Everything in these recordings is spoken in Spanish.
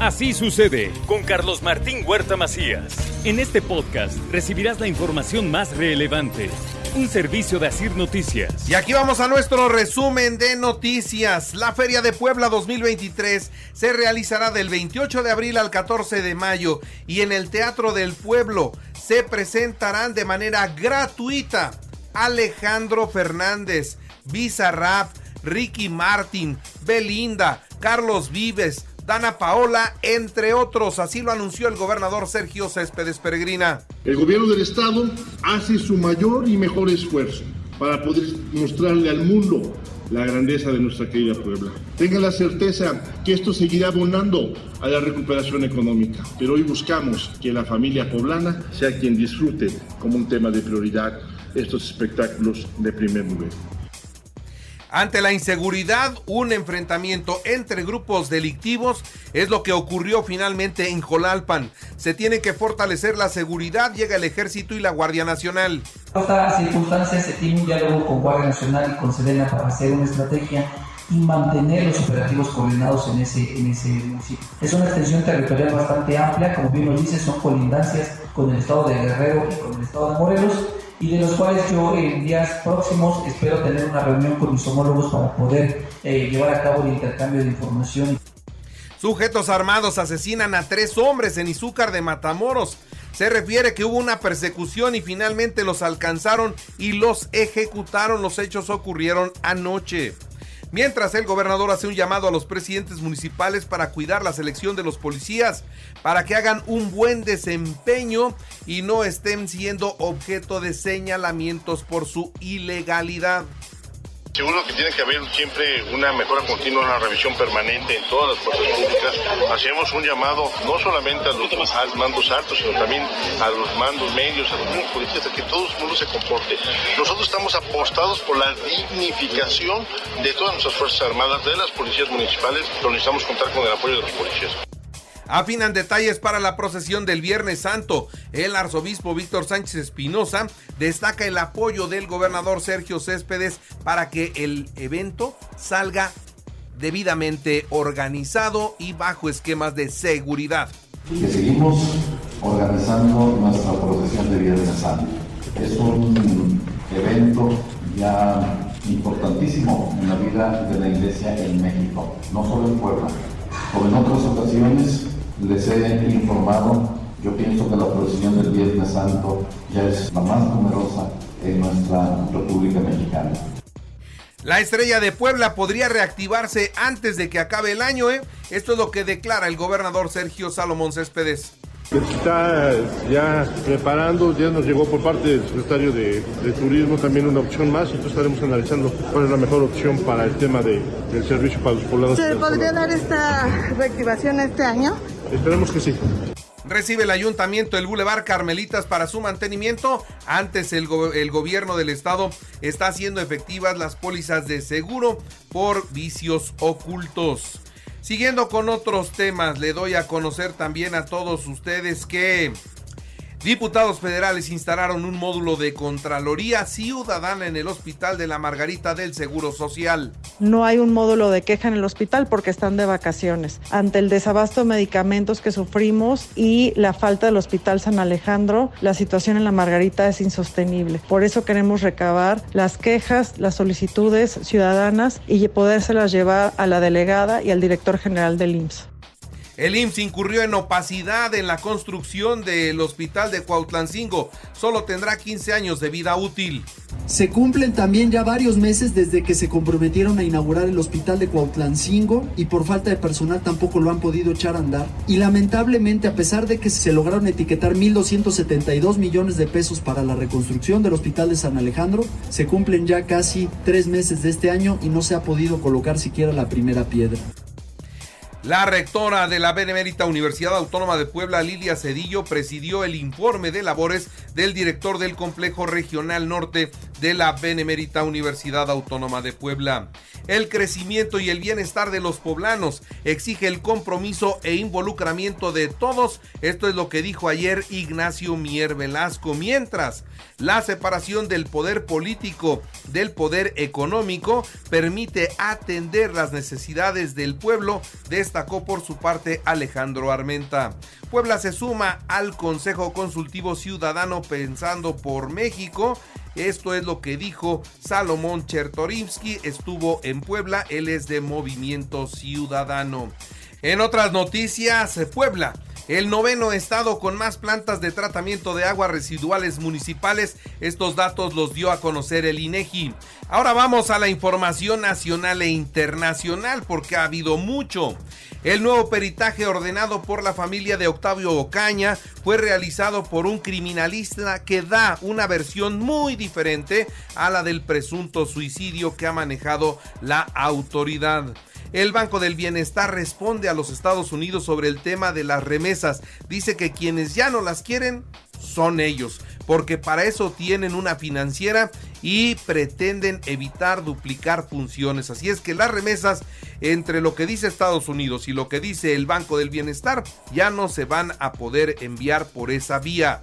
Así sucede con Carlos Martín Huerta Macías. En este podcast recibirás la información más relevante. Un servicio de Asir Noticias. Y aquí vamos a nuestro resumen de noticias. La Feria de Puebla 2023 se realizará del 28 de abril al 14 de mayo y en el Teatro del Pueblo se presentarán de manera gratuita Alejandro Fernández, Bizarrap, Ricky Martin, Belinda, Carlos Vives, Dana Paola, entre otros. Así lo anunció el gobernador Sergio Céspedes Peregrina. El gobierno del estado hace su mayor y mejor esfuerzo para poder mostrarle al mundo la grandeza de nuestra querida Puebla. Tengan la certeza que esto seguirá abonando a la recuperación económica, pero hoy buscamos que la familia poblana sea quien disfrute como un tema de prioridad estos espectáculos de primer nivel. Ante la inseguridad, un enfrentamiento entre grupos delictivos es lo que ocurrió finalmente en Jolalpan. Se tiene que fortalecer la seguridad, llega el ejército y la Guardia Nacional. En estas circunstancias se tiene un diálogo con Guardia Nacional y con Sedena para hacer una estrategia y mantener los operativos coordinados en ese, en ese municipio. Es una extensión territorial bastante amplia, como bien lo dice, son colindancias con el estado de Guerrero y con el estado de Morelos y de los cuales yo en días próximos espero tener una reunión con mis homólogos para poder eh, llevar a cabo el intercambio de información. Sujetos armados asesinan a tres hombres en Izúcar de Matamoros. Se refiere que hubo una persecución y finalmente los alcanzaron y los ejecutaron. Los hechos ocurrieron anoche. Mientras el gobernador hace un llamado a los presidentes municipales para cuidar la selección de los policías, para que hagan un buen desempeño y no estén siendo objeto de señalamientos por su ilegalidad. Seguro que tiene que haber siempre una mejora continua, una revisión permanente en todas las fuerzas públicas. Hacemos un llamado no solamente a los mandos altos, sino también a los mandos medios, a los policías, a que todo el mundo se comporte. Nosotros estamos apostados por la dignificación de todas nuestras Fuerzas Armadas, de las policías municipales, pero necesitamos contar con el apoyo de los policías. Afinan detalles para la procesión del Viernes Santo. El arzobispo Víctor Sánchez Espinosa destaca el apoyo del gobernador Sergio Céspedes para que el evento salga debidamente organizado y bajo esquemas de seguridad. Que seguimos organizando nuestra procesión de Viernes Santo. Es un evento ya importantísimo en la vida de la iglesia en México, no solo en Puebla. Como en otras ocasiones, les he informado, yo pienso que la procesión del Viernes Santo ya es la más numerosa en nuestra República Mexicana. La estrella de Puebla podría reactivarse antes de que acabe el año, ¿eh? Esto es lo que declara el gobernador Sergio Salomón Céspedes. Está ya preparando, ya nos llegó por parte del secretario de, Turismo también una opción más, entonces estaremos analizando cuál es la mejor opción para el tema de, del servicio para los poblados. ¿Se podría dar esta reactivación este año? Esperemos que sí. Recibe el ayuntamiento el Boulevard Carmelitas para su mantenimiento. Antes el, el, gobierno del estado está haciendo efectivas las pólizas de seguro por vicios ocultos. Siguiendo con otros temas, le doy a conocer también a todos ustedes que Diputados federales instalaron un módulo de Contraloría Ciudadana en el Hospital de la Margarita del Seguro Social. No hay un módulo de queja en el hospital porque están de vacaciones. Ante el desabasto de medicamentos que sufrimos y la falta del Hospital San Alejandro, la situación en la Margarita es insostenible. Por eso queremos recabar las quejas, las solicitudes ciudadanas y podérselas llevar a la delegada y al director general del IMSS. El IMSS incurrió en opacidad en la construcción del hospital de Cuautlancingo. Solo tendrá 15 años de vida útil. Se cumplen también ya varios meses desde que se comprometieron a inaugurar el hospital de Cuautlancingo y por falta de personal tampoco lo han podido echar a andar. Y lamentablemente, a pesar de que se lograron etiquetar 1.272 millones de pesos para la reconstrucción del hospital de San Alejandro, se cumplen ya casi tres meses de este año y no se ha podido colocar siquiera la primera piedra. La rectora de la Benemérita Universidad Autónoma de Puebla, Lilia Cedillo, presidió el informe de labores del director del Complejo Regional Norte de la Benemérita Universidad Autónoma de Puebla. El crecimiento y el bienestar de los poblanos exige el compromiso e involucramiento de todos. Esto es lo que dijo ayer Ignacio Mier Velasco. Mientras la separación del poder político del poder económico permite atender las necesidades del pueblo, destacó por su parte Alejandro Armenta. Puebla se suma al Consejo Consultivo Ciudadano Pensando por México esto es lo que dijo Salomón Chertorivsky, estuvo en Puebla, él es de Movimiento Ciudadano. En otras noticias, Puebla el noveno estado con más plantas de tratamiento de aguas residuales municipales. Estos datos los dio a conocer el INEGI. Ahora vamos a la información nacional e internacional porque ha habido mucho. El nuevo peritaje ordenado por la familia de Octavio Ocaña fue realizado por un criminalista que da una versión muy diferente a la del presunto suicidio que ha manejado la autoridad. El Banco del Bienestar responde a los Estados Unidos sobre el tema de las remesas. Dice que quienes ya no las quieren son ellos, porque para eso tienen una financiera y pretenden evitar duplicar funciones. Así es que las remesas entre lo que dice Estados Unidos y lo que dice el Banco del Bienestar ya no se van a poder enviar por esa vía.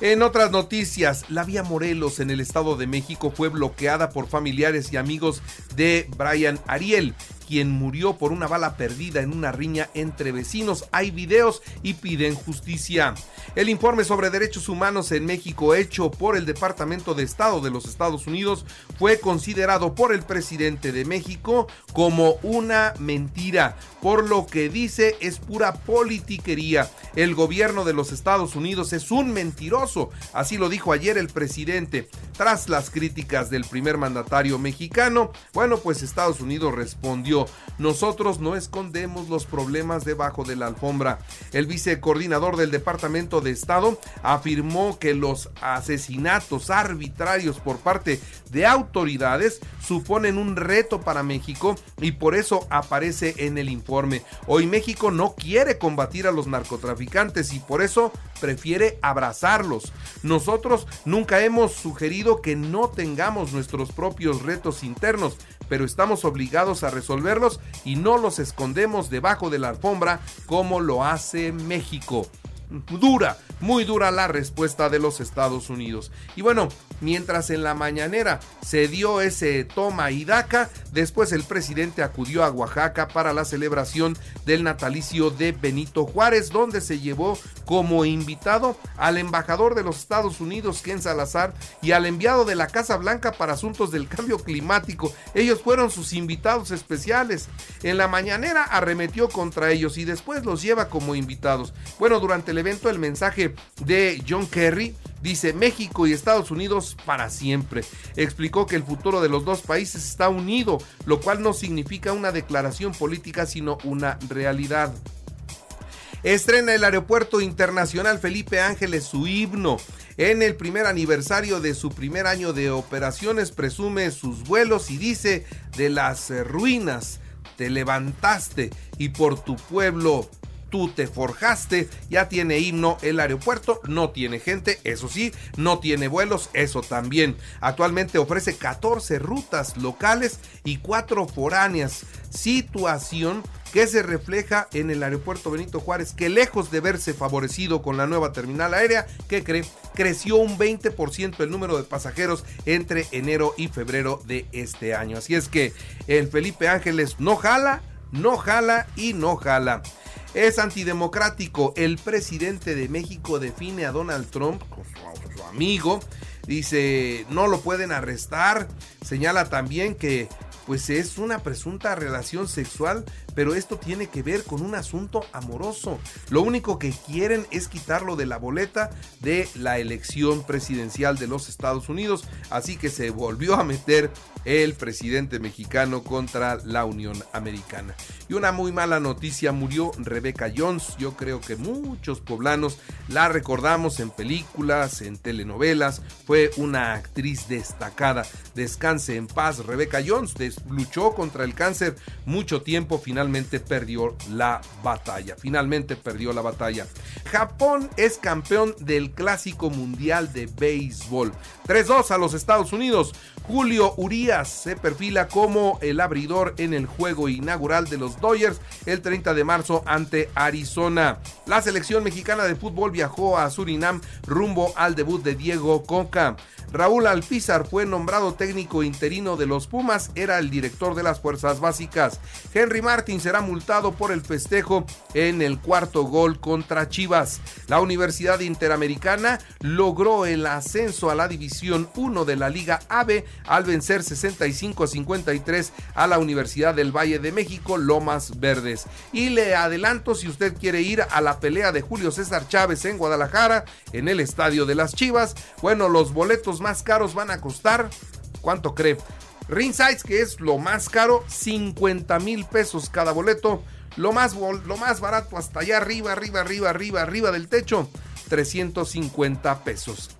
En otras noticias, la vía Morelos en el Estado de México fue bloqueada por familiares y amigos de Brian Ariel quien murió por una bala perdida en una riña entre vecinos. Hay videos y piden justicia. El informe sobre derechos humanos en México hecho por el Departamento de Estado de los Estados Unidos fue considerado por el presidente de México como una mentira, por lo que dice es pura politiquería. El gobierno de los Estados Unidos es un mentiroso, así lo dijo ayer el presidente. Tras las críticas del primer mandatario mexicano, bueno, pues Estados Unidos respondió nosotros no escondemos los problemas debajo de la alfombra. El vicecoordinador del Departamento de Estado afirmó que los asesinatos arbitrarios por parte de autoridades suponen un reto para México y por eso aparece en el informe. Hoy México no quiere combatir a los narcotraficantes y por eso prefiere abrazarlos. Nosotros nunca hemos sugerido que no tengamos nuestros propios retos internos, pero estamos obligados a resolverlos y no los escondemos debajo de la alfombra como lo hace México dura, muy dura la respuesta de los Estados Unidos. Y bueno, mientras en la mañanera se dio ese toma y daca, después el presidente acudió a Oaxaca para la celebración del natalicio de Benito Juárez, donde se llevó como invitado al embajador de los Estados Unidos, Ken Salazar, y al enviado de la Casa Blanca para asuntos del cambio climático. Ellos fueron sus invitados especiales. En la mañanera arremetió contra ellos y después los lleva como invitados. Bueno, durante el evento el mensaje de John Kerry dice México y Estados Unidos para siempre. Explicó que el futuro de los dos países está unido, lo cual no significa una declaración política, sino una realidad. Estrena el Aeropuerto Internacional Felipe Ángeles su himno. En el primer aniversario de su primer año de operaciones presume sus vuelos y dice de las ruinas te levantaste y por tu pueblo tú te forjaste, ya tiene himno el aeropuerto, no tiene gente, eso sí, no tiene vuelos, eso también. Actualmente ofrece 14 rutas locales y 4 foráneas, situación que se refleja en el aeropuerto Benito Juárez, que lejos de verse favorecido con la nueva terminal aérea, que cree, creció un 20% el número de pasajeros entre enero y febrero de este año. Así es que el Felipe Ángeles no jala, no jala y no jala. Es antidemocrático. El presidente de México define a Donald Trump, su, su amigo, dice, no lo pueden arrestar. Señala también que pues es una presunta relación sexual, pero esto tiene que ver con un asunto amoroso. Lo único que quieren es quitarlo de la boleta de la elección presidencial de los Estados Unidos, así que se volvió a meter el presidente mexicano contra la Unión Americana. Y una muy mala noticia, murió Rebeca Jones. Yo creo que muchos poblanos la recordamos en películas, en telenovelas. Fue una actriz destacada. Descanse en paz, Rebeca Jones. luchó contra el cáncer mucho tiempo, finalmente perdió la batalla. Finalmente perdió la batalla. Japón es campeón del Clásico Mundial de Béisbol. 3-2 a los Estados Unidos. Julio Se perfila como el abridor en el juego inaugural de los Dodgers el 30 de marzo ante Arizona. La selección mexicana de fútbol viajó a Surinam rumbo al debut de Diego Coca. Raúl Alpizar fue nombrado técnico interino de los Pumas, era el director de las fuerzas básicas. Henry Martin será multado por el festejo en el cuarto gol contra Chivas. La Universidad Interamericana logró el ascenso a la División 1 de la Liga AVE al vencer 65 a 53 a la Universidad del Valle de México, Lomas Verdes. Y le adelanto si usted quiere ir a la pelea de Julio César Chávez en Guadalajara, en el Estadio de las Chivas, bueno, los boletos más caros van a costar, ¿cuánto cree? Ringsides, que es lo más caro, 50 mil pesos cada boleto. Lo más, lo más barato hasta allá arriba, arriba, arriba, arriba, arriba del techo, 350 pesos.